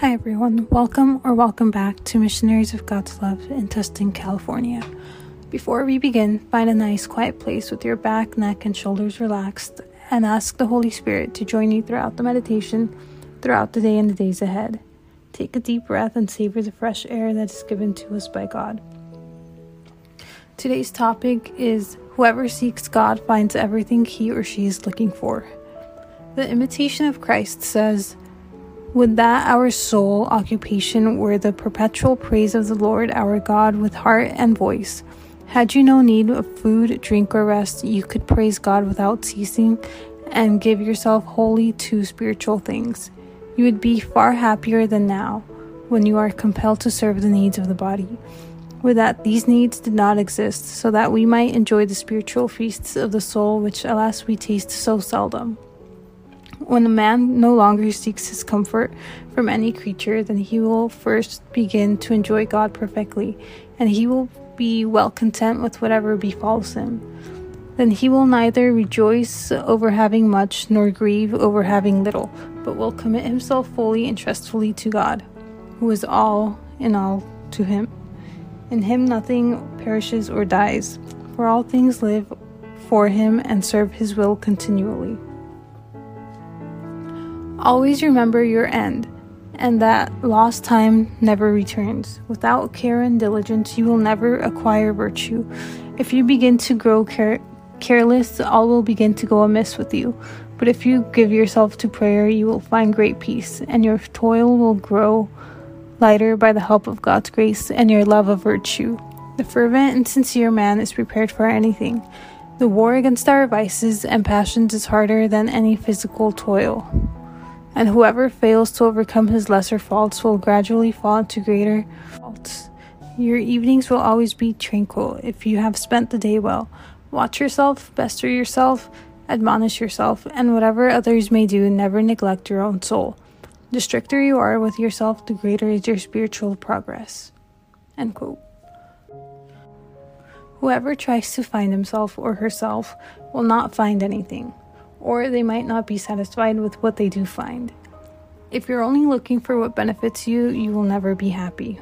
Hi, everyone. Welcome or welcome back to Missionaries of God's Love in Tustin, California. Before we begin, find a nice quiet place with your back, neck, and shoulders relaxed and ask the Holy Spirit to join you throughout the meditation, throughout the day and the days ahead. Take a deep breath and savor the fresh air that is given to us by God. Today's topic is Whoever seeks God finds everything he or she is looking for. The Imitation of Christ says, Would that our sole occupation were the perpetual praise of the Lord our God with heart and voice. Had you no need of food, drink, or rest, you could praise God without ceasing and give yourself wholly to spiritual things. You would be far happier than now when you are compelled to serve the needs of the body were that these needs did not exist, so that we might enjoy the spiritual feasts of the soul which alas we taste so seldom. When a man no longer seeks his comfort from any creature, then he will first begin to enjoy God perfectly, and he will be well content with whatever befalls him. Then he will neither rejoice over having much nor grieve over having little, but will commit himself fully and trustfully to God, who is all in all to him. In him nothing perishes or dies, for all things live for him and serve his will continually. Always remember your end, and that lost time never returns. Without care and diligence, you will never acquire virtue. If you begin to grow care- careless, all will begin to go amiss with you. But if you give yourself to prayer, you will find great peace, and your toil will grow lighter by the help of God's grace and your love of virtue. The fervent and sincere man is prepared for anything. The war against our vices and passions is harder than any physical toil. And whoever fails to overcome his lesser faults will gradually fall into greater faults. Your evenings will always be tranquil if you have spent the day well. Watch yourself, bestir yourself, admonish yourself, and whatever others may do, never neglect your own soul. The stricter you are with yourself, the greater is your spiritual progress. End quote. Whoever tries to find himself or herself will not find anything, or they might not be satisfied with what they do find. If you're only looking for what benefits you, you will never be happy.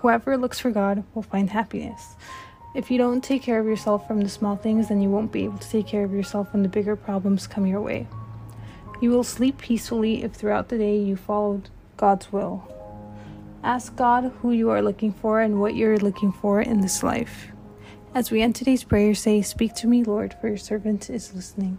Whoever looks for God will find happiness. If you don't take care of yourself from the small things, then you won't be able to take care of yourself when the bigger problems come your way. You will sleep peacefully if throughout the day you followed God's will. Ask God who you are looking for and what you're looking for in this life. As we end today's prayer, say, Speak to me, Lord, for your servant is listening.